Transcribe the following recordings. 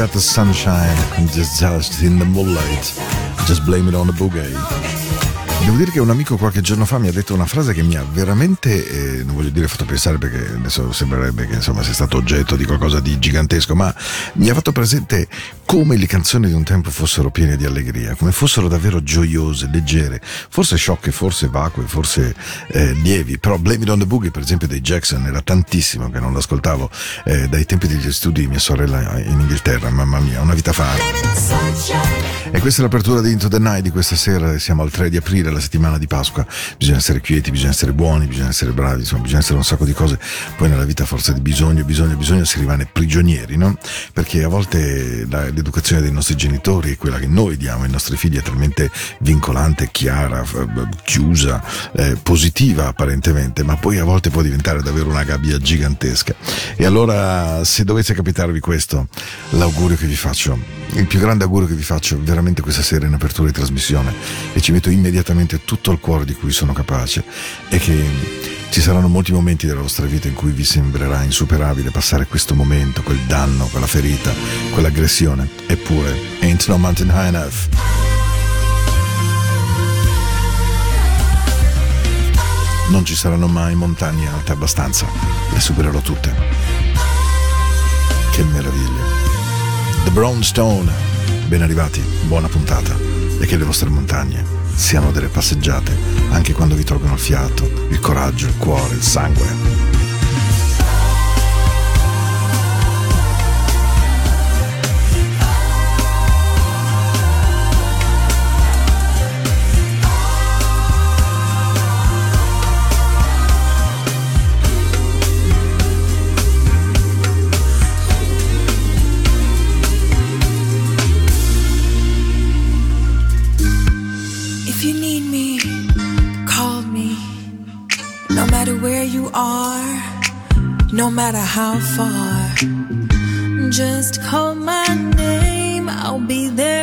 got the sunshine and just, just in the moonlight. Just blame it on the boogie. Devo dire che un amico qualche giorno fa mi ha detto una frase che mi ha veramente, eh, non voglio dire fatto pensare perché adesso sembrerebbe che insomma sia stato oggetto di qualcosa di gigantesco, ma mi ha fatto presente come le canzoni di un tempo fossero piene di allegria, come fossero davvero gioiose, leggere, forse sciocche, forse vacue, forse eh, lievi, però Blame It on the Boogie per esempio dei Jackson era tantissimo che non l'ascoltavo eh, dai tempi degli studi di mia sorella in Inghilterra, mamma mia, una vita fa. E questa è l'apertura di Into the Night di questa sera, siamo al 3 di aprile, la settimana di Pasqua, bisogna essere quieti, bisogna essere buoni, bisogna essere bravi, insomma bisogna essere un sacco di cose, poi nella vita forse di bisogno, bisogno, bisogno si rimane prigionieri, no? Perché a volte la- l'educazione dei nostri genitori, quella che noi diamo ai nostri figli è talmente vincolante, chiara, chiusa, eh, positiva apparentemente, ma poi a volte può diventare davvero una gabbia gigantesca. E allora se dovesse capitarvi questo, l'augurio che vi faccio, il più grande augurio che vi faccio veramente questa sera in apertura di trasmissione e ci metto immediatamente tutto il cuore di cui sono capace è che ci saranno molti momenti della vostra vita in cui vi sembrerà insuperabile passare questo momento, quel danno, quella ferita, quell'aggressione. Eppure, ain't no mountain high enough. Non ci saranno mai montagne alte abbastanza, le supererò tutte. Che meraviglia. The Brown Ben arrivati, buona puntata e che le vostre montagne siano delle passeggiate anche quando vi tolgono il fiato, il coraggio, il cuore, il sangue. matter how far. Just call my name, I'll be there.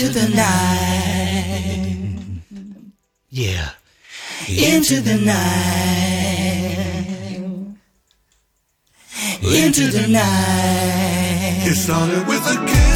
into the night. Yeah. Into the night. Into the night. It started with a kiss.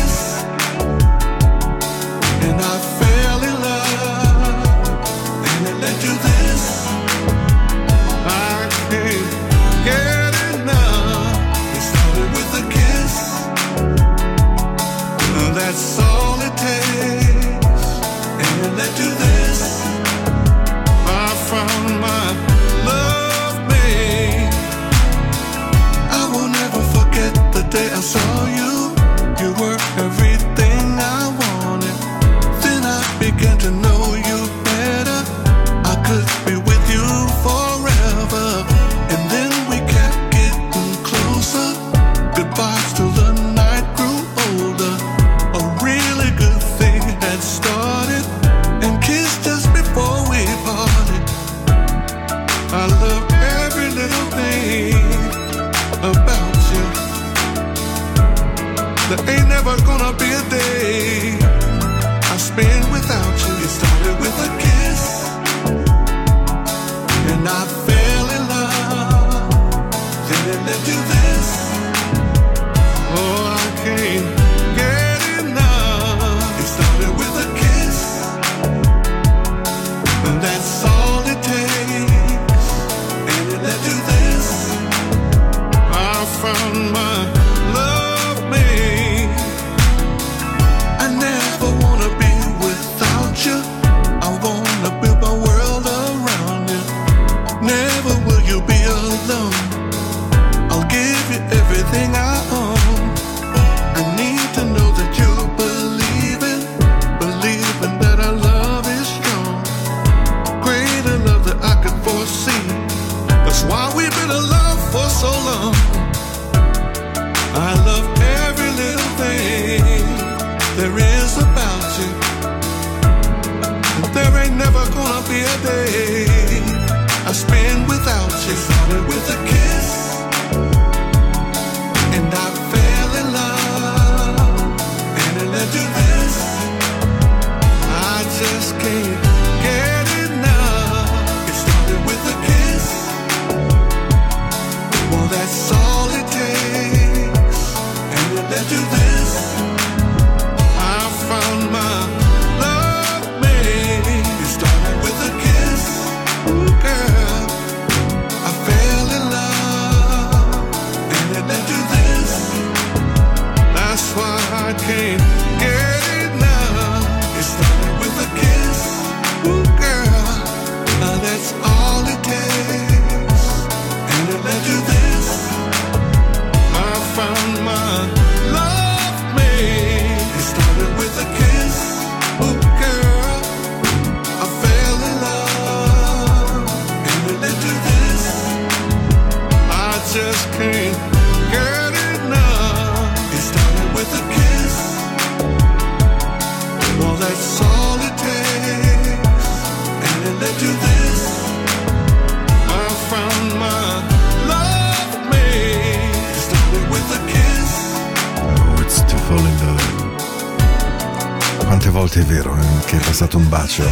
Volte è vero eh, che è passato un bacio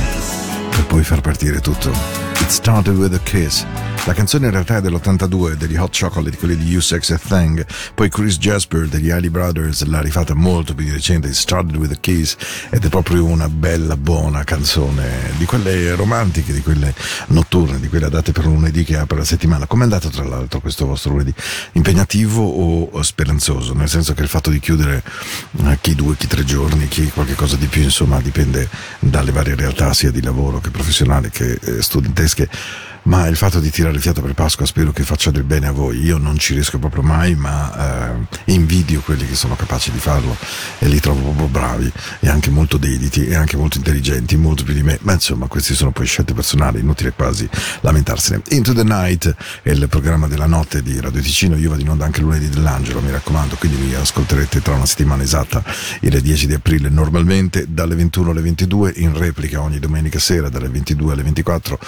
per poi far partire tutto. It started with a kiss. La canzone in realtà è dell'82 degli Hot Chocolate, quelli di You Sex a Thing. Poi Chris Jasper degli Ali Brothers l'ha rifatta molto più di recente, It started with a kiss, ed è proprio una bella, buona canzone, di quelle romantiche, di quelle notturne, di quelle adatte per un lunedì che apre la settimana. Com'è andato tra l'altro questo vostro lunedì? Impegnativo o speranzoso? Nel senso che il fatto di chiudere eh, chi due, chi tre giorni, chi qualche cosa di più, insomma, dipende dalle varie realtà, sia di lavoro che professionali che eh, studentesche. Ma il fatto di tirare il fiato per Pasqua spero che faccia del bene a voi. Io non ci riesco proprio mai, ma eh, invidio quelli che sono capaci di farlo e li trovo proprio bravi e anche molto dediti e anche molto intelligenti, molto più di me. Ma insomma, queste sono poi scelte personali, inutile quasi lamentarsene. Into the Night è il programma della notte di Radio Ticino. Io vado in onda anche lunedì dell'Angelo, mi raccomando, quindi mi ascolterete tra una settimana esatta, il 10 di aprile, normalmente dalle 21 alle 22, in replica ogni domenica sera dalle 22 alle 24,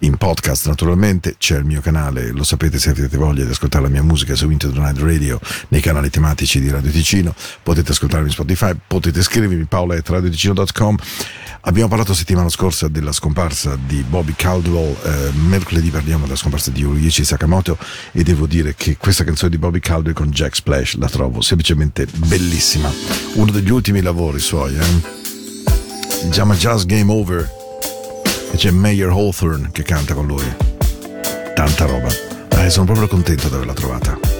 in podcast naturalmente. C'è il mio canale, lo sapete se avete voglia di ascoltare la mia musica su the Night Radio nei canali tematici di Radio Ticino. Potete ascoltarmi su Spotify, potete scrivermi paola.radioticino.com. Abbiamo parlato settimana scorsa della scomparsa di Bobby Caldwell, eh, mercoledì parliamo della scomparsa di Yuichi Sakamoto e devo dire che questa canzone di Bobby Caldwell con Jack Splash la trovo semplicemente bellissima. Uno degli ultimi lavori suoi, eh? Chiama Just Game Over e c'è Mayer Hawthorne che canta con lui. Tanta roba. Eh, sono proprio contento di averla trovata.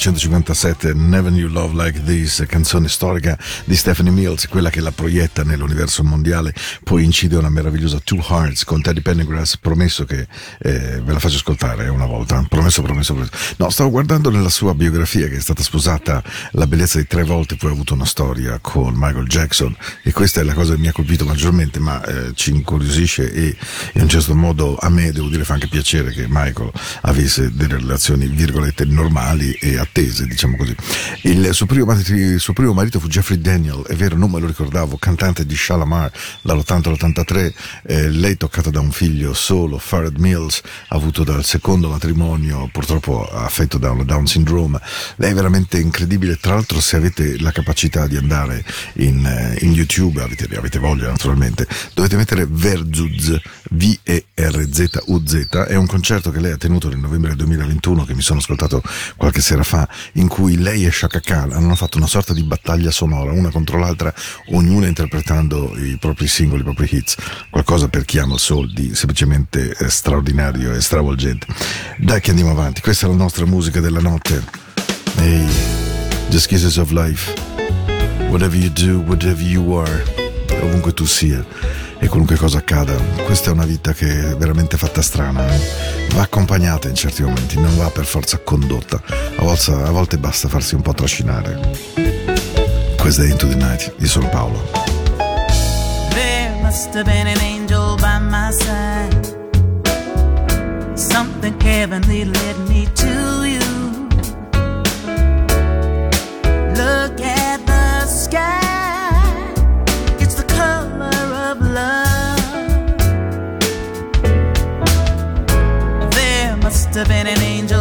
1957 Never Knew Love Like This canzone storica di Stephanie Mills quella che la proietta nell'universo mondiale poi incide una meravigliosa Two Hearts con Teddy Pendergrass promesso che eh, ve la faccio ascoltare una volta. Promesso promesso promesso. No stavo guardando nella sua biografia che è stata sposata la bellezza di tre volte poi ha avuto una storia con Michael Jackson e questa è la cosa che mi ha colpito maggiormente ma eh, ci incuriosisce e in un certo modo a me devo dire fa anche piacere che Michael avesse delle relazioni virgolette normali e attese diciamo così. Il suo primo, marito, suo primo marito fu Jeffrey Daniel è vero non me lo ricordavo cantante di Shalamar dall'80 all'83 eh, lei toccata da un figlio solo Farid Mills avuto dal secondo matrimonio purtroppo affetto da un Down syndrome. Lei è veramente incredibile. Tra l'altro se avete la capacità di andare in, eh, in YouTube avete, avete voglia naturalmente dovete mettere Verzuz V-E-R-Z-U-Z è un concerto che lei ha tenuto nel novembre 2021 che mi sono ascoltato qualche sera fa in cui lei e Shaka Khan hanno fatto una sorta di battaglia sonora una contro l'altra ognuna interpretando i propri singoli, i propri hits. Qualcosa per chi ama il soul di semplicemente eh, straordinario e stravolgente. Dai che andiamo avanti. Questa è la nostra musica della notte. Ehi Just Kisses of Life. Whatever you do, whatever you are ovunque tu sia e qualunque cosa accada. Questa è una vita che è veramente fatta strana. eh. Va accompagnata in certi momenti, non va per forza condotta. A volte, a volte basta farsi un po' trascinare. Questa è Into the Night. Io sono Paolo. There must have been an angel by my side. Something heavenly led me to There must have been an angel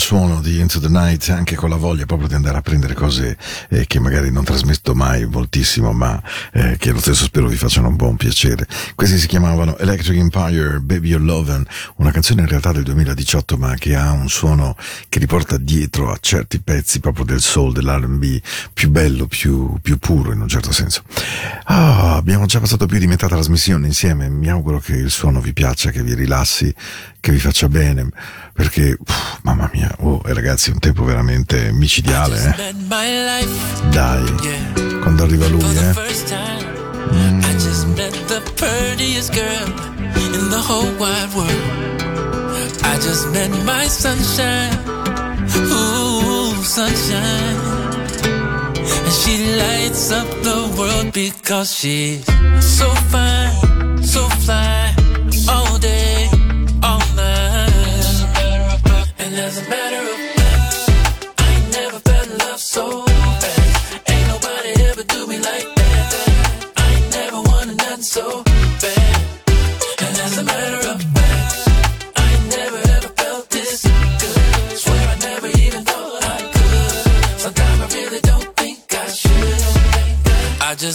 suono di Into the Night anche con la voglia proprio di andare a prendere cose eh, che magari non trasmetto mai moltissimo ma eh, che lo stesso spero vi facciano un buon piacere. Questi si chiamavano Electric Empire Baby You're Lovin' una canzone in realtà del 2018 ma che ha un suono che riporta dietro a certi pezzi proprio del soul dell'R&B più bello più, più puro in un certo senso. Oh, abbiamo già passato più di metà trasmissione insieme. Mi auguro che il suono vi piaccia, che vi rilassi, che vi faccia bene. Perché, uff, mamma mia, oh, eh, ragazzi, è un tempo veramente micidiale. Eh? Dai, quando arriva lui, eh. Mm. I just met my sunshine, ooh, sunshine. And she lights up the world because she's so fine, so fly.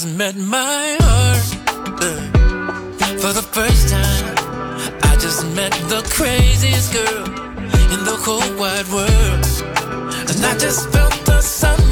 met my heart for the first time. I just met the craziest girl in the whole wide world, and I just felt the sun.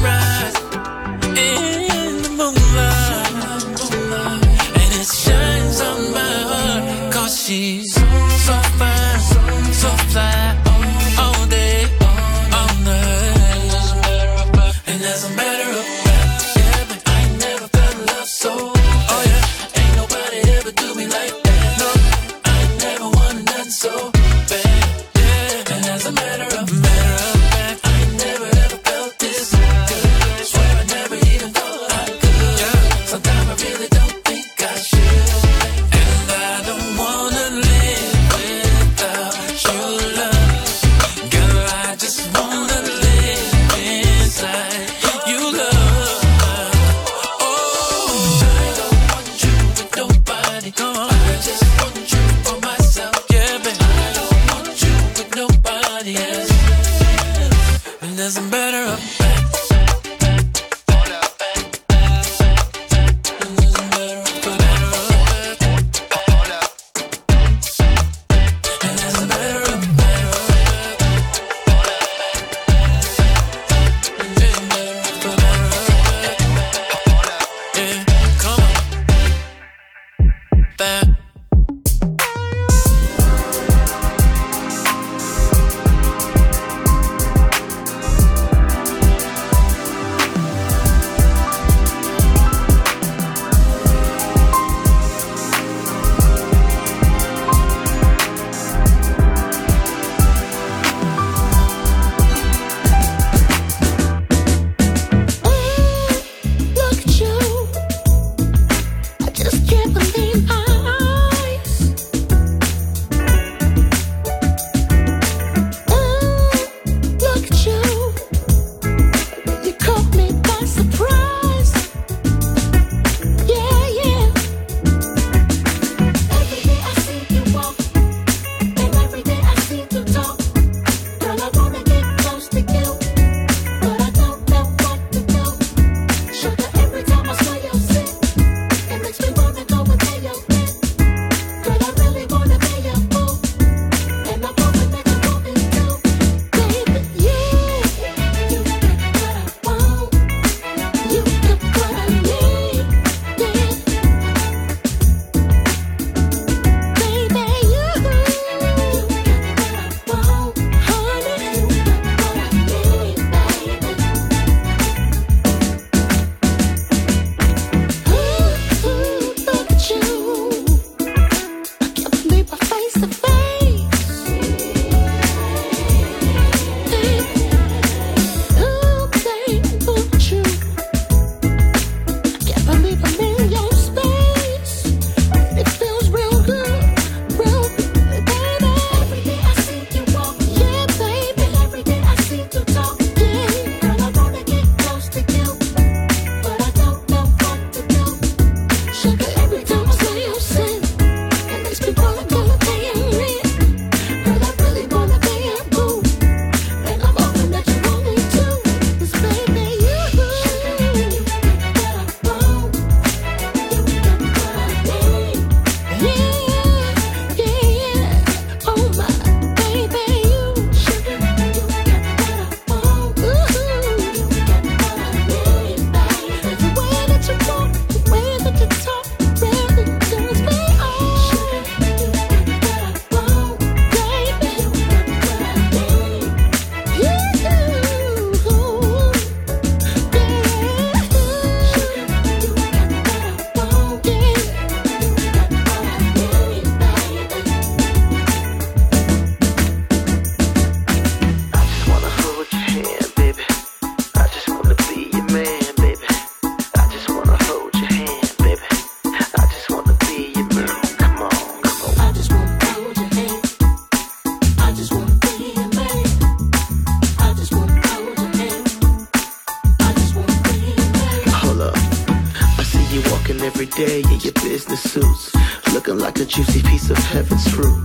Every day in your business suits, looking like a juicy piece of heaven's fruit.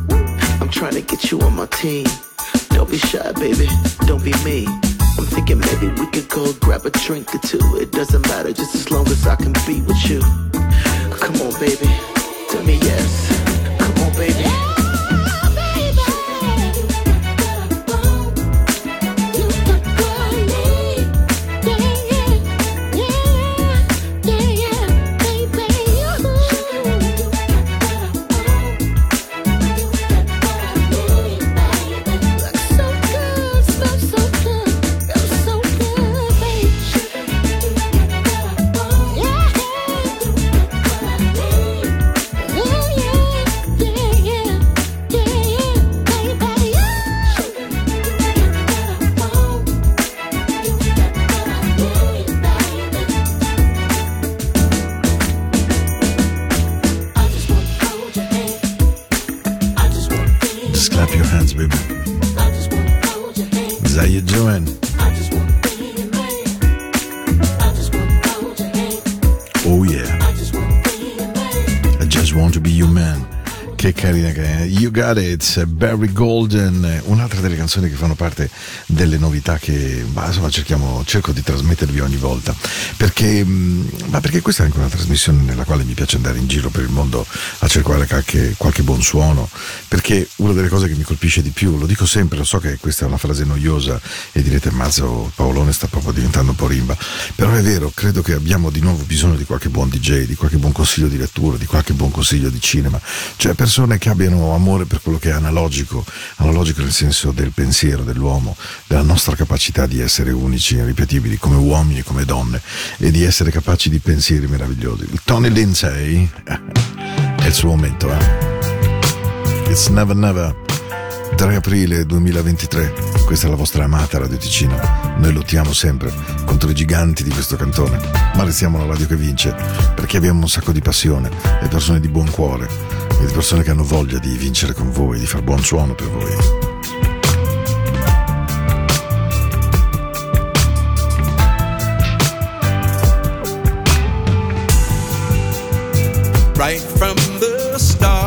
I'm trying to get you on my team. Don't be shy, baby. Don't be me. I'm thinking maybe we could go grab a drink or two. It doesn't matter just as long as I can be with you. Come on, baby. Tell me yes. Come on, baby. Got It, Barry Golden, un'altra delle canzoni che fanno parte delle novità che bah, insomma, cerchiamo, cerco di trasmettervi ogni volta. Perché, mh, ma perché questa è anche una trasmissione nella quale mi piace andare in giro per il mondo a cercare qualche, qualche buon suono. Perché una delle cose che mi colpisce di più, lo dico sempre, lo so che questa è una frase noiosa e direte mazzo Paolone sta proprio diventando un po' rimba, però è vero, credo che abbiamo di nuovo bisogno di qualche buon DJ, di qualche buon consiglio di lettura, di qualche buon consiglio di cinema, cioè persone che abbiano amore per quello che è analogico, analogico nel senso del pensiero dell'uomo, della nostra capacità di essere unici e ripetibili come uomini e come donne e di essere capaci di pensieri meravigliosi. Il Tony Lindsay è il suo momento, eh? It's Never Never 3 aprile 2023 questa è la vostra amata Radio Ticino noi lottiamo sempre contro i giganti di questo cantone ma restiamo la radio che vince perché abbiamo un sacco di passione e persone di buon cuore e di persone che hanno voglia di vincere con voi di far buon suono per voi the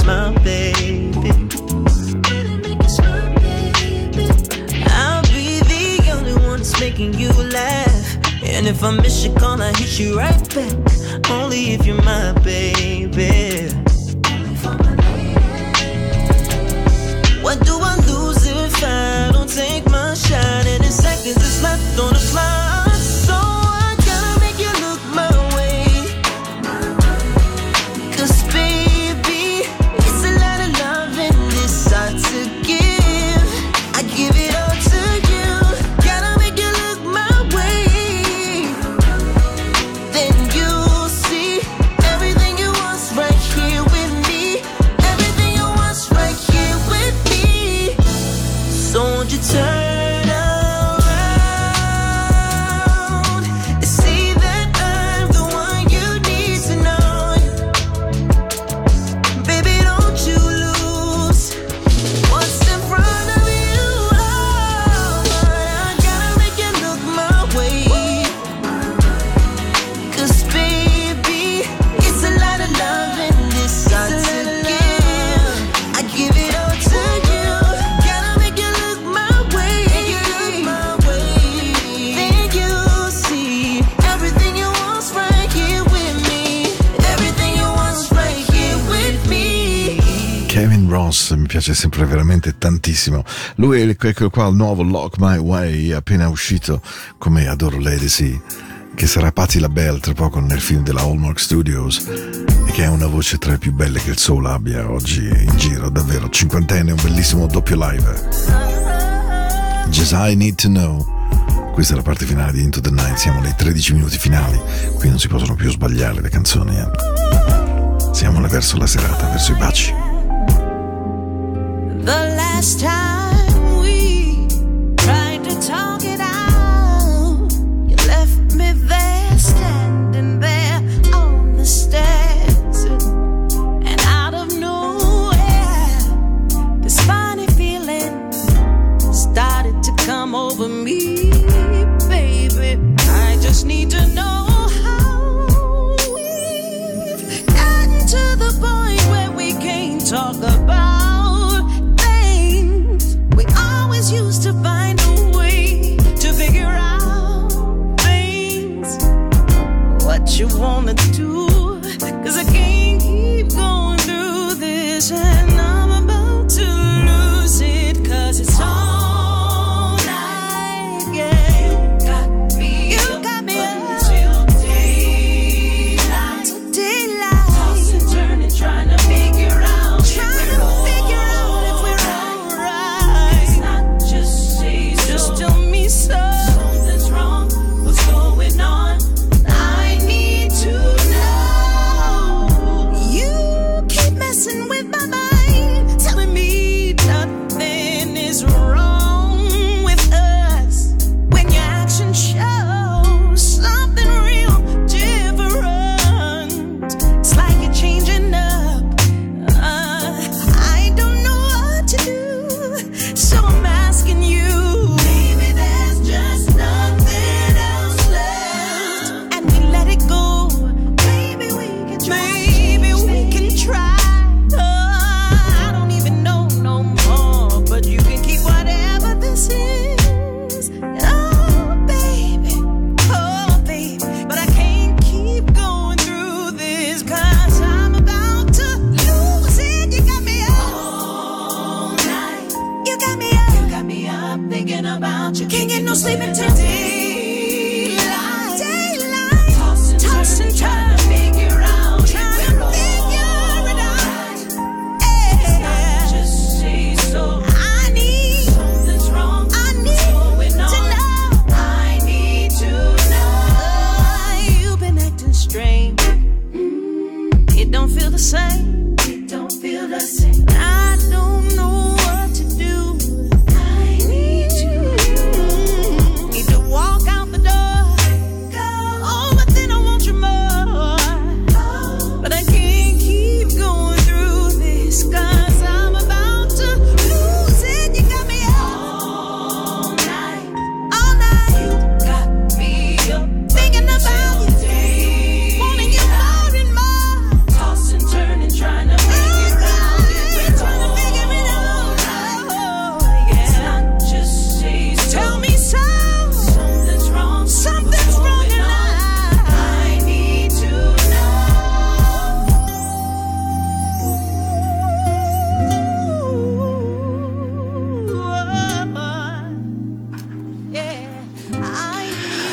My baby. I'll be the only one that's making you laugh. And if I miss you, call, I hit you right back. Only if you're my baby. piace sempre veramente tantissimo. Lui è quello qua, il nuovo Lock My Way, appena uscito, come adoro Lady C, che sarà Patti LaBelle tra poco nel film della Hallmark Studios, e che è una voce tra le più belle che il Soul abbia oggi in giro, davvero. Cinquantenne, un bellissimo doppio live. Just I Need to Know. Questa è la parte finale di Into the Night, siamo nei 13 minuti finali, qui non si possono più sbagliare le canzoni. Eh. Siamo verso la serata, verso i baci. the last time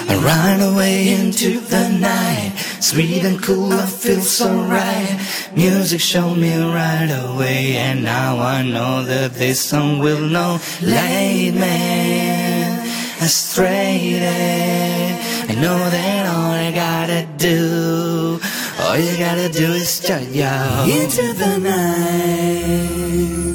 I run away into the night. Sweet and cool, I feel so right. Music showed me right away, and now I know that this song will know. Lead me astray. I know that all I gotta do, all you gotta do is turn you into the night.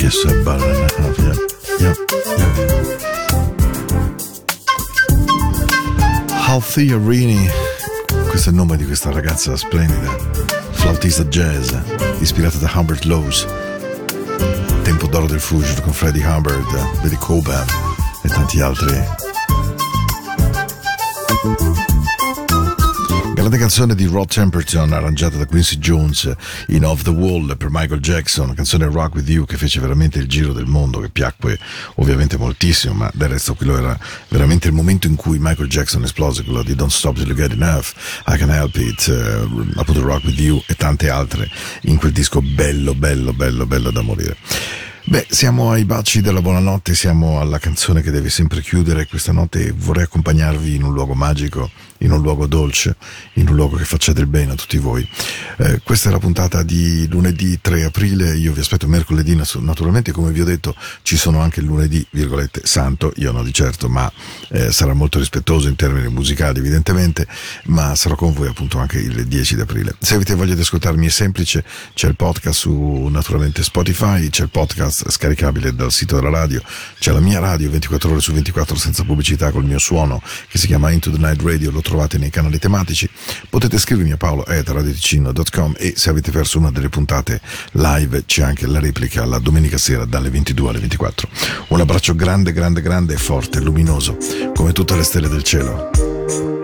Guess about an and a half, yeah. Yep, yep. Althea Rini, questo è il nome di questa ragazza splendida, flautista jazz, ispirata da Humbert Laws. Tempo d'oro del Fusion con Freddie Hubbard, Billy Cobham e tanti altri. Grande canzone di Rod Temperton arrangiata da Quincy Jones in Off the Wall per Michael Jackson, canzone Rock With You che fece veramente il giro del mondo, che piacque ovviamente moltissimo, ma del resto quello era veramente il momento in cui Michael Jackson esplose, quello di Don't Stop Till You Get Enough, I Can Help It, eh, appunto Rock With You e tante altre in quel disco bello, bello, bello, bello da morire. Beh, siamo ai baci della buonanotte, siamo alla canzone che deve sempre chiudere questa notte e vorrei accompagnarvi in un luogo magico, in un luogo dolce, in un luogo che faccia del bene a tutti voi. Eh, questa è la puntata di lunedì 3 aprile, io vi aspetto mercoledì, naturalmente come vi ho detto ci sono anche il lunedì, virgolette, santo, io no di certo, ma eh, sarà molto rispettoso in termini musicali evidentemente, ma sarò con voi appunto anche il 10 di aprile. Se avete voglia di ascoltarmi è semplice, c'è il podcast su naturalmente Spotify, c'è il podcast scaricabile dal sito della radio. C'è la mia radio 24 ore su 24 senza pubblicità col mio suono che si chiama Into the Night Radio, lo trovate nei canali tematici. Potete scrivermi a paolo.radioticino.com e se avete perso una delle puntate live c'è anche la replica la domenica sera dalle 22 alle 24. Un abbraccio grande, grande, grande e forte, luminoso, come tutte le stelle del cielo.